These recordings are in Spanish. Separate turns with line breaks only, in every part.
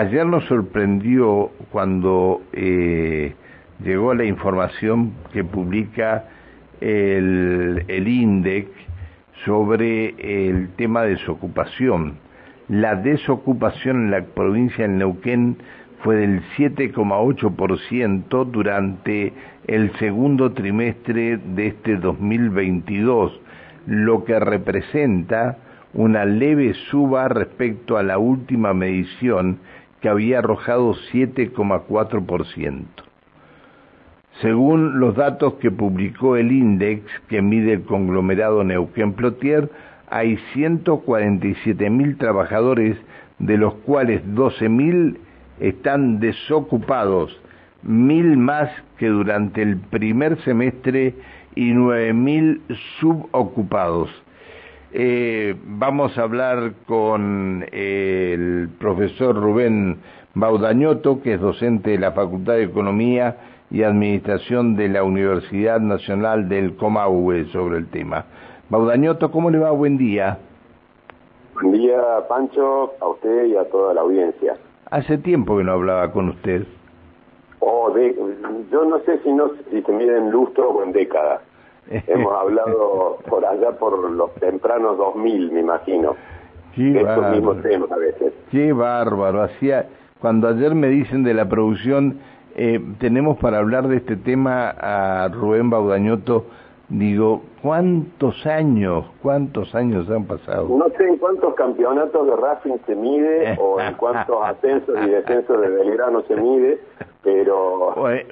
Ayer nos sorprendió cuando eh, llegó la información que publica el, el INDEC sobre el tema de desocupación. La desocupación en la provincia de Neuquén fue del 7,8% durante el segundo trimestre de este 2022, lo que representa una leve suba respecto a la última medición que había arrojado 7,4%. Según los datos que publicó el INDEX, que mide el conglomerado Neuquén Plotier, hay 147.000 trabajadores, de los cuales 12.000 están desocupados, mil más que durante el primer semestre y 9.000 subocupados. Eh, vamos a hablar con el profesor Rubén Baudañoto, que es docente de la Facultad de Economía y Administración de la Universidad Nacional del Comahue sobre el tema. Baudañoto, ¿cómo le va? Buen día.
Buen día, Pancho, a usted y a toda la audiencia.
Hace tiempo que no hablaba con usted.
Oh, de, yo no sé si, no, si se mide en lustro o en décadas. Hemos hablado por allá por los tempranos 2000, me imagino.
Qué Estos mismos temas a veces. Qué bárbaro. Hacía, cuando ayer me dicen de la producción, eh, tenemos para hablar de este tema a Rubén Baudañoto, digo, ¿cuántos años, cuántos años han pasado?
No sé en cuántos campeonatos de Racing se mide o en cuántos ascensos y descensos de Belgrano se mide, pero
o en,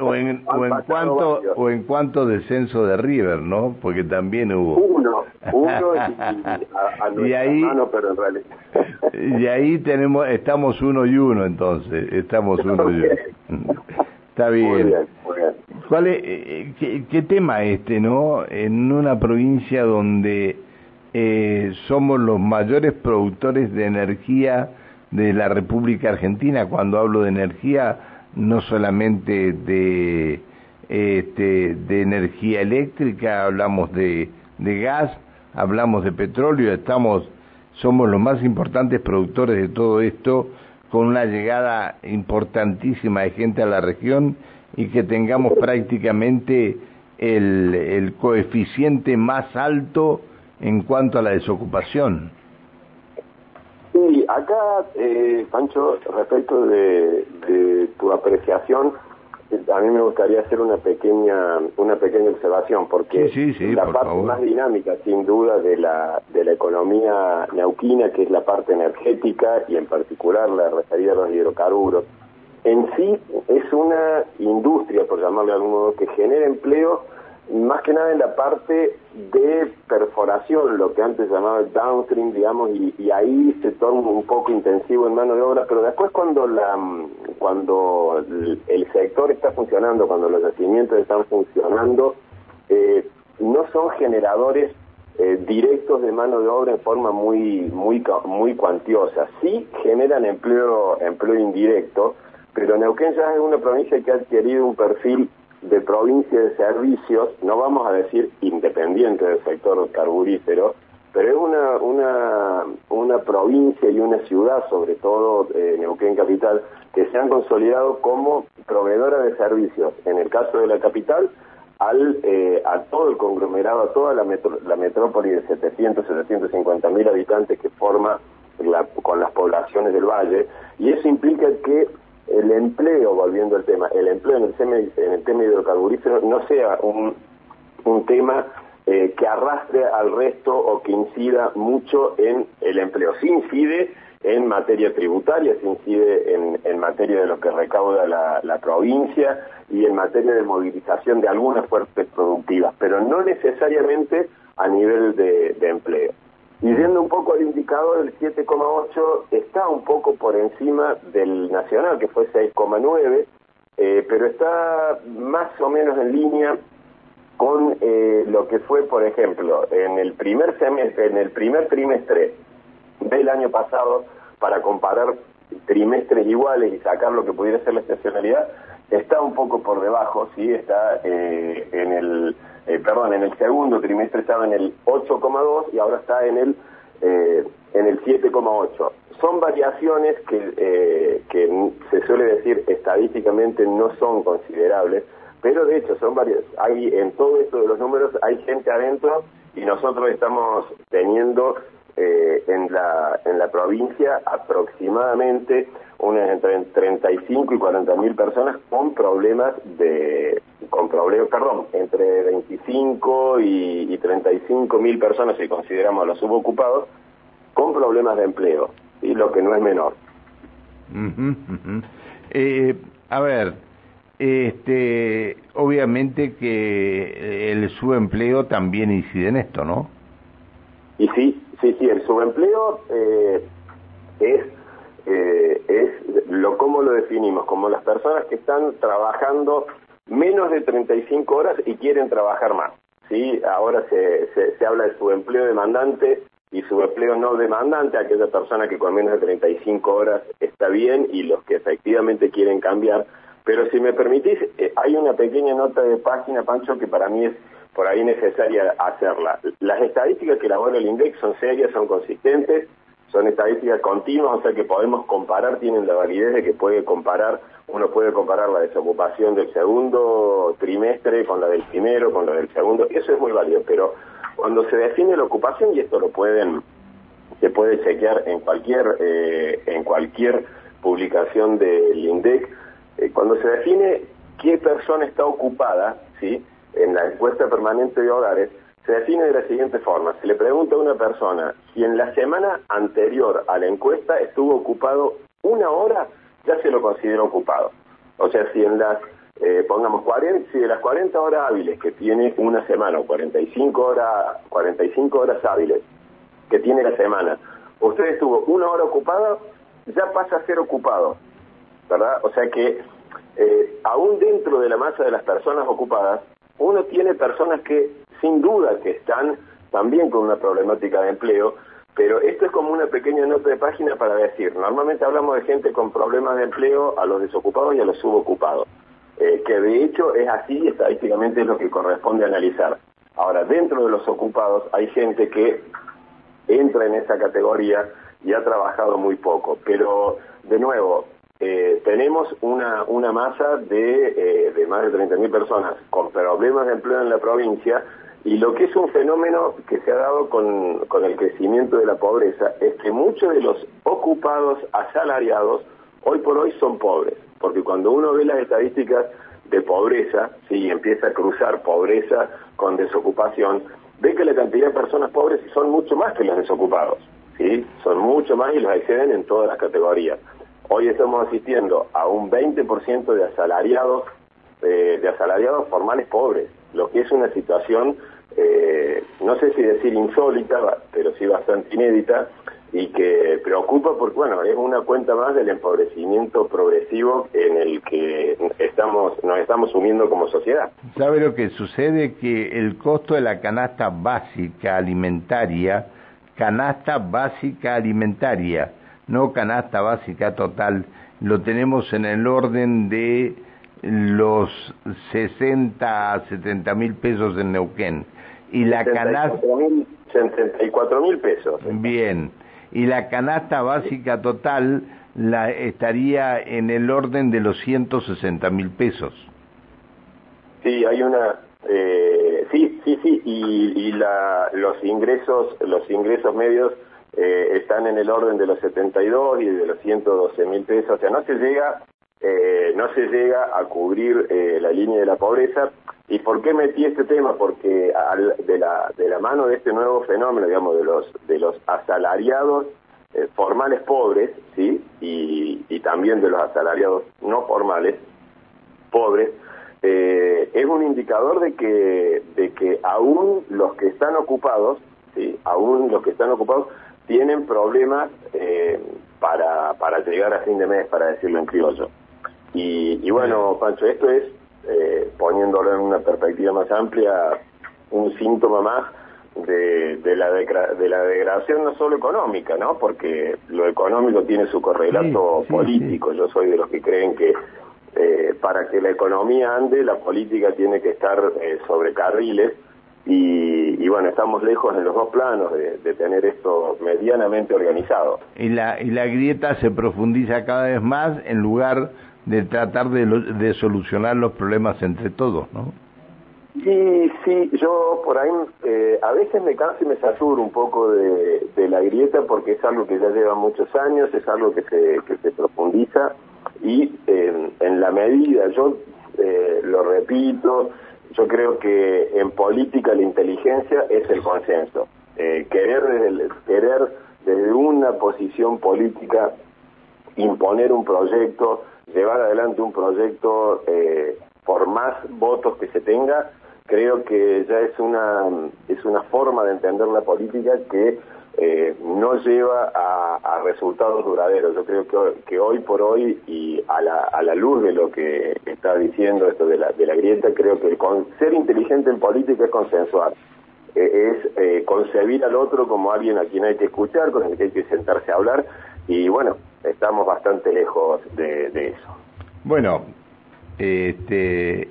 o en, cuánto o en cuánto descenso de River no porque también hubo.
Uno uno y, a, y ahí pero en realidad.
y ahí tenemos estamos uno y uno entonces estamos uno y uno. Está bien, muy bien, muy bien. ¿Cuál es, eh, qué, qué, tema este no en una provincia donde eh, somos los mayores productores de energía de la República Argentina cuando hablo de energía no solamente de, este, de energía eléctrica, hablamos de, de gas, hablamos de petróleo, estamos, somos los más importantes productores de todo esto, con una llegada importantísima de gente a la región y que tengamos prácticamente el, el coeficiente más alto en cuanto a la desocupación.
Sí, acá, eh, Pancho, respecto de, tu apreciación, a mí me gustaría hacer una pequeña una pequeña observación porque la parte más dinámica sin duda de la de la economía neuquina que es la parte energética y en particular la referida a los hidrocarburos en sí es una industria por llamarle de algún modo que genera empleo más que nada en la parte de perforación, lo que antes llamaba el downstream, digamos, y, ahí se torna un poco intensivo en mano de obra, pero después cuando la cuando el sector está funcionando, cuando los yacimientos están funcionando, eh, no son generadores eh, directos de mano de obra en forma muy muy muy cuantiosa. Sí generan empleo empleo indirecto, pero Neuquén ya es una provincia que ha adquirido un perfil de provincia de servicios, no vamos a decir independiente del sector carburífero, pero es una, una, una provincia y una ciudad, sobre todo eh, Neuquén Capital, que se han consolidado como proveedora de servicios, en el caso de la capital, al, eh, a todo el conglomerado, a toda la, la metrópoli de 700, 750 mil habitantes que forma la, con las poblaciones del valle, y eso implica que el empleo, volviendo al tema, el empleo en el, tema, en el tema hidrocarburífero no sea un, un tema eh, que arrastre al resto o que incida mucho en el empleo. Sí incide en materia tributaria, se incide en, materia de lo que recauda la, la, provincia y en materia de movilización de algunas fuerzas productivas, pero no necesariamente a nivel de empleo. Y viendo un poco el indicador, el 7,8 está un poco por encima del nacional, que fue 6,9, eh, pero está más o menos en línea con eh, lo que fue, por ejemplo, en el primer semestre, en el primer trimestre del año pasado, para comparar trimestres iguales y sacar lo que pudiera ser la estacionalidad, está un poco por debajo, sí, está eh, en el eh, perdón, en el segundo trimestre estaba en el 8,2 y ahora está en el eh, en el 7,8. Son variaciones que, eh, que se suele decir estadísticamente no son considerables, pero de hecho son varios, hay en todo esto de los números hay gente adentro y nosotros estamos teniendo eh, en, la, en la provincia aproximadamente unas entre 35 y 40 mil personas con problemas de, con problemas, perdón, entre 25 y, y 35 mil personas, si consideramos a los subocupados, con problemas de empleo, y lo que no es menor.
Eh, a ver, este, obviamente que el subempleo también incide en esto, ¿no?
Y sí, sí, sí, el subempleo eh, es, eh, es lo cómo lo definimos, como las personas que están trabajando menos de 35 horas y quieren trabajar más. ¿sí? Ahora se, se, habla de subempleo demandante y su empleo no demandante, aquella persona que con menos de 35 horas está bien y los que efectivamente quieren cambiar. Pero si me permitís, eh, hay una pequeña nota de página, Pancho, que para mí es por ahí necesaria hacerla. Las estadísticas que elabora el INDEX son serias, son consistentes, son estadísticas continuas, o sea que podemos comparar, tienen la validez de que puede comparar, uno puede comparar la desocupación del segundo trimestre con la del primero, con la del segundo, eso es muy válido, pero cuando se define la ocupación, y esto lo pueden, se puede chequear en cualquier, eh, en cualquier publicación del INDEC, eh, cuando se define qué persona está ocupada, ¿sí? En la encuesta permanente de hogares, se define de la siguiente forma. Se le pregunta a una persona si en la semana anterior a la encuesta estuvo ocupado una hora, ya se lo considera ocupado. O sea, si en las eh, pongamos 40, si de las 40 horas hábiles que tiene una semana o 45 horas, 45 horas hábiles que tiene la semana, usted estuvo una hora ocupada, ya pasa a ser ocupado, ¿verdad? O sea que eh, aún dentro de la masa de las personas ocupadas, uno tiene personas que sin duda que están también con una problemática de empleo, pero esto es como una pequeña nota de página para decir, normalmente hablamos de gente con problemas de empleo, a los desocupados y a los subocupados. Eh, que de hecho es así, estadísticamente es lo que corresponde analizar. Ahora, dentro de los ocupados hay gente que entra en esa categoría y ha trabajado muy poco, pero de nuevo, eh, tenemos una, una masa de, eh, de más de 30.000 personas con problemas de empleo en la provincia y lo que es un fenómeno que se ha dado con, con el crecimiento de la pobreza es que muchos de los ocupados asalariados hoy por hoy son pobres porque cuando uno ve las estadísticas de pobreza, sí, empieza a cruzar pobreza con desocupación, ve que la cantidad de personas pobres son mucho más que los desocupados, sí, son mucho más y los exceden en todas las categorías. Hoy estamos asistiendo a un 20% de asalariados, eh, de asalariados formales pobres, lo que es una situación, eh, no sé si decir insólita, pero sí bastante inédita, y que preocupa porque, bueno, es una cuenta más del empobrecimiento progresivo en el que estamos nos estamos sumiendo como sociedad.
¿Sabe lo que sucede? Que el costo de la canasta básica alimentaria, canasta básica alimentaria, no canasta básica total, lo tenemos en el orden de los 60 a 70 mil pesos en Neuquén.
Y la canasta... 74 mil pesos.
Bien y la canasta básica total la estaría en el orden de los 160 mil pesos.
Sí, hay una, eh, sí, sí, sí, y, la, los ingresos, los ingresos medios eh, están en el orden de los 72 y de los 112 mil pesos, o sea, no se llega, eh, no se llega a cubrir la línea de la pobreza, ¿Y por qué metí este tema? Porque de, la, de la mano de este nuevo fenómeno, digamos, de los, de los asalariados eh, formales pobres, ¿sí? Y, y, también de los asalariados no formales pobres, eh, es un indicador de que, de que aún los que están ocupados, ¿sí? Aún los que están ocupados tienen problemas eh, para, para llegar a fin de mes, para decirlo en criollo. Y, y bueno, Pancho, esto es eh, poniéndolo en una perspectiva más amplia, un síntoma más de, de, la, de la degradación no solo económica, ¿no? Porque lo económico tiene su correlato político. Yo soy de los que creen que eh, para que la economía ande, la política tiene que estar eh, sobre carriles y, bueno, estamos lejos en los dos planos de, tener esto medianamente organizado.
Y la, y la grieta se profundiza cada vez más en lugar de tratar de, de solucionar los problemas entre todos, ¿no?
Sí, sí, yo por ahí eh, a veces me canso y me saturo un poco de, la grieta porque es algo que ya lleva muchos años, es algo que se, que se profundiza y en la medida, yo eh, lo repito, yo creo que en política la inteligencia es el consenso. Eh, querer, desde, querer desde una posición política imponer un proyecto, llevar adelante un proyecto eh, por más votos que se tenga, creo que ya es una, es una forma de entender la política que eh, no lleva a, resultados duraderos. Yo creo que, que, hoy por hoy y a la, a la luz de lo que está diciendo esto de la, de la grieta, creo que con, ser inteligente en política es consensuar. Eh, es eh, concebir al otro como alguien a quien hay que escuchar, con el que hay que sentarse a hablar y bueno, estamos bastante lejos de, de eso.
Bueno, este,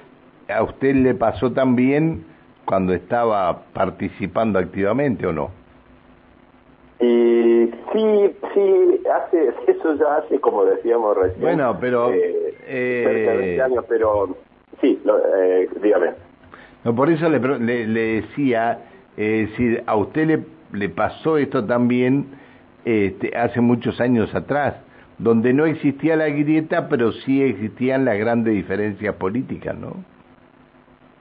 ¿a usted le pasó también cuando estaba participando activamente o no?
Y sí, sí, hace, eso ya hace, como decíamos recién.
Bueno, pero.
Eh, eh años, pero sí, eh, dígame.
No, por eso le, le, decía, eh, si a usted le, le pasó esto también este, hace muchos años atrás, donde no existía la grieta, pero sí existían las grandes diferencias políticas, ¿no?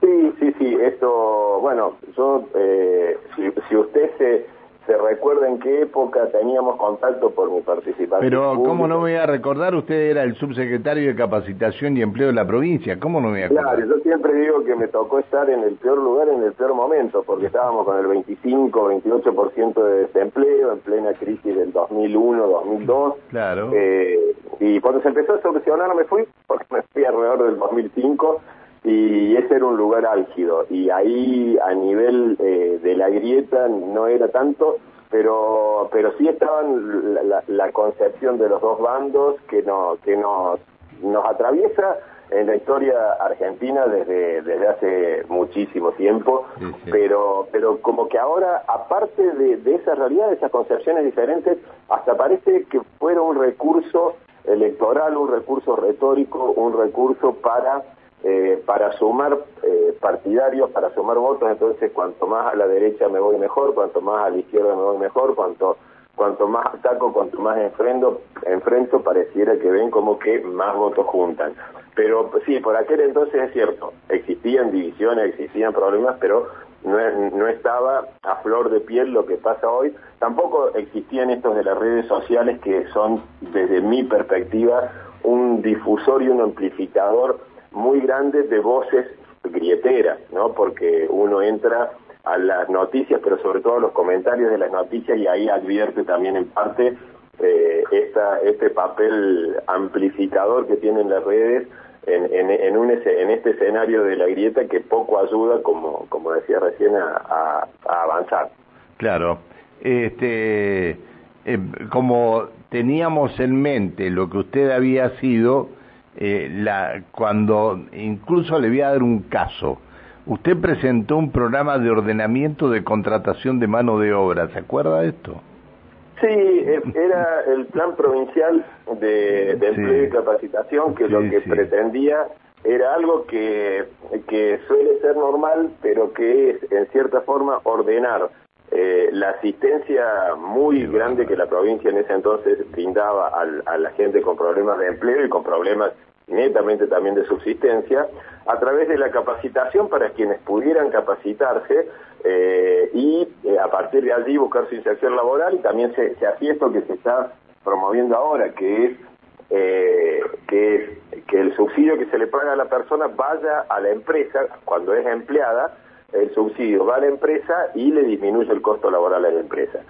Sí, sí, sí, esto, bueno, yo, eh, si, si usted se se recuerda en qué época teníamos contacto por mi participación.
Pero, ¿cómo no voy a recordar? Usted era el subsecretario de Capacitación y Empleo de la provincia. ¿Cómo no me voy a acordar?
Claro, yo siempre digo que me tocó estar en el peor lugar, en el peor momento, porque estábamos con el 25, 28% de desempleo, en plena crisis del 2001, 2002.
Claro.
Eh, y cuando se empezó a solucionar me fui, porque me fui alrededor del 2005 y ese era un lugar álgido. Y ahí a nivel eh, de la grieta no era tanto pero pero sí estaban la, concepción de los dos bandos que no que nos nos atraviesa en la historia argentina desde desde hace muchísimo tiempo. Pero pero como que ahora aparte de, de esa realidad de esas concepciones diferentes hasta parece que fuera un recurso electoral un recurso retórico un recurso para eh, para sumar eh, partidarios, para sumar votos, entonces cuanto más a la derecha me voy mejor, cuanto más a la izquierda me voy mejor, cuanto cuanto más ataco, cuanto más enfrento, enfrento pareciera que ven como que más votos juntan. Pero sí, por aquel entonces es cierto, existían divisiones, existían problemas, pero no, no estaba a flor de piel lo que pasa hoy. Tampoco existían estos de las redes sociales que son, desde mi perspectiva, un difusor y un amplificador muy grande de voces grieteras, ¿no? Porque uno entra a las noticias, pero sobre todo a los comentarios de las noticias y ahí advierte también en parte eh, esta, este papel amplificador que tienen las redes en, en, un, en este escenario de la grieta que poco ayuda, como, como decía recién, a, avanzar.
Claro. Este, eh, como teníamos en mente lo que usted había sido, eh, la, cuando incluso le voy a dar un caso. Usted presentó un programa de ordenamiento de contratación de mano de obra, ¿se acuerda de esto?
Sí, eh, era el plan provincial de, empleo y capacitación que lo que pretendía era algo que, que suele ser normal, pero que es en cierta forma ordenar eh, la asistencia muy grande que la provincia en ese entonces brindaba a la gente con problemas de empleo y con problemas netamente también de subsistencia, a través de la capacitación para quienes pudieran capacitarse eh, y eh, a partir de allí buscar su inserción laboral y también se, se hacía esto que se está promoviendo ahora, que es que es que el subsidio que se le paga a la persona vaya a la empresa cuando es empleada el subsidio va a la empresa y le disminuye el costo laboral a la empresa.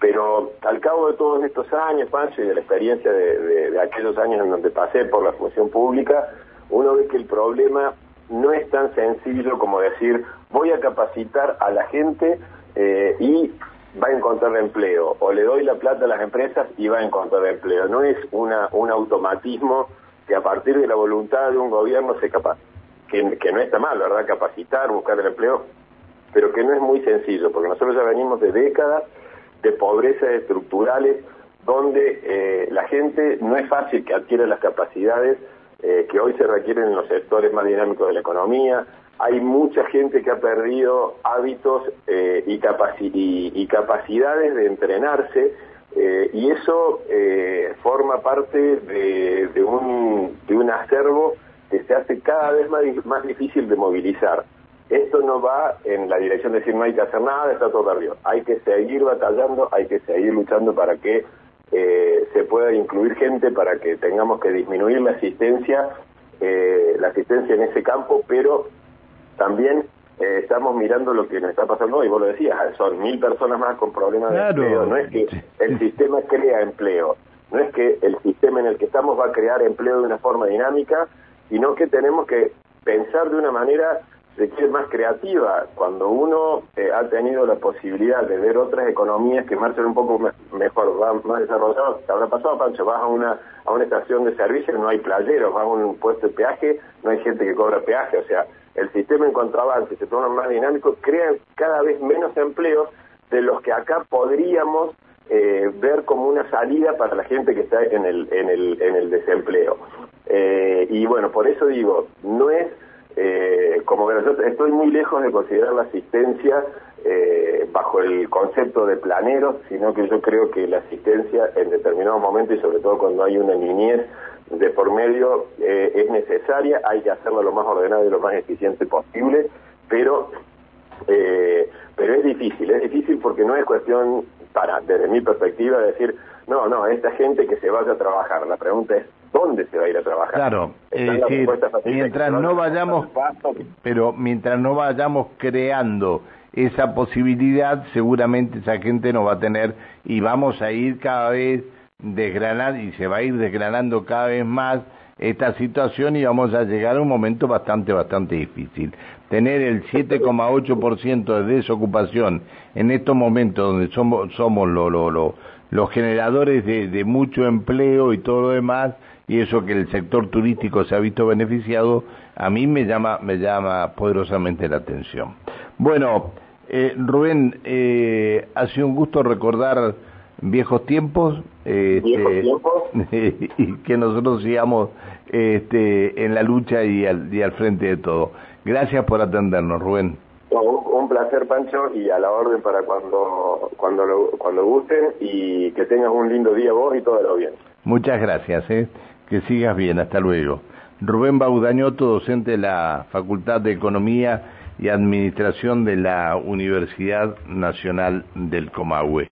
Pero al cabo de todos estos años, Pancho, y de la experiencia de, aquellos años en donde pasé por la función pública, uno ve que el problema no es tan sencillo como decir voy a capacitar a la gente eh, y va a encontrar empleo, o le doy la plata a las empresas y va a encontrar empleo. No es una, un automatismo que a partir de la voluntad de un gobierno se capacita que, no está mal, ¿verdad? Capacitar, buscar el empleo, pero que no es muy sencillo, porque nosotros ya venimos de décadas de pobrezas estructurales donde eh, la gente no es fácil que adquiera las capacidades eh, que hoy se requieren en los sectores más dinámicos de la economía. Hay mucha gente que ha perdido hábitos eh, y, capacidades de entrenarse y eso forma parte de, un, de un acervo que se hace cada vez más, más difícil de movilizar. Esto no va en la dirección de decir no hay que hacer nada, está todo perdido. Hay que seguir batallando, hay que seguir luchando para que eh, se pueda incluir gente, para que tengamos que disminuir la asistencia, eh, la asistencia en ese campo, pero también eh, estamos mirando lo que nos está pasando hoy, vos lo decías, son mil personas más con problemas de empleo. No es que el sistema crea empleo, no es que el sistema en el que estamos va a crear empleo de una forma dinámica, sino que tenemos que pensar de una manera de que es más creativa. Cuando uno eh, ha tenido la posibilidad de ver otras economías que marchan un poco mejor, más desarrolladas, te habrá pasado, Pancho, vas a una, a una estación de servicio, no hay playeros, vas a un puesto de peaje, no hay gente que cobra peaje, o sea, el sistema en cuanto avance se torna más dinámico, crea cada vez menos empleos de los que acá podríamos eh, ver como una salida para la gente que está en el, en el, en el desempleo. Y bueno, por eso digo, no es eh, como que yo estoy muy lejos de considerar la asistencia eh, bajo el concepto de planeros, sino que yo creo que la asistencia en determinados momentos y sobre todo cuando hay una niñez de por medio eh, es necesaria, hay que hacerlo lo más ordenado y lo más eficiente posible, pero eh, pero es difícil, es difícil porque no es cuestión para, desde mi perspectiva, decir, no, no, esta gente que se vaya a trabajar, la pregunta es, ¿dónde se va a ir a trabajar?
Claro, es decir, mientras no vayamos, pero mientras no vayamos creando esa posibilidad, seguramente esa gente no va a tener y vamos a ir cada vez desgranando y se va a ir desgranando cada vez más esta situación y vamos a llegar a un momento bastante, bastante difícil. Tener el 7,8% de desocupación en estos momentos donde somos, somos lo, lo, los generadores de, de, mucho empleo y todo lo demás, y eso que el sector turístico se ha visto beneficiado, a mí me llama, me llama poderosamente la atención. Bueno, eh, Rubén, eh, ha sido un gusto recordar viejos tiempos,
este,
y que nosotros sigamos este, en la lucha y al, y al frente de todo. Gracias por atendernos, Rubén.
Un, placer, Pancho, y a la orden para cuando cuando cuando gusten y que tengas un lindo día vos y todo lo bien.
Muchas gracias, ¿eh? Que sigas bien, hasta luego. Rubén Baudañoto, docente de la Facultad de Economía y Administración de la Universidad Nacional del Comahue.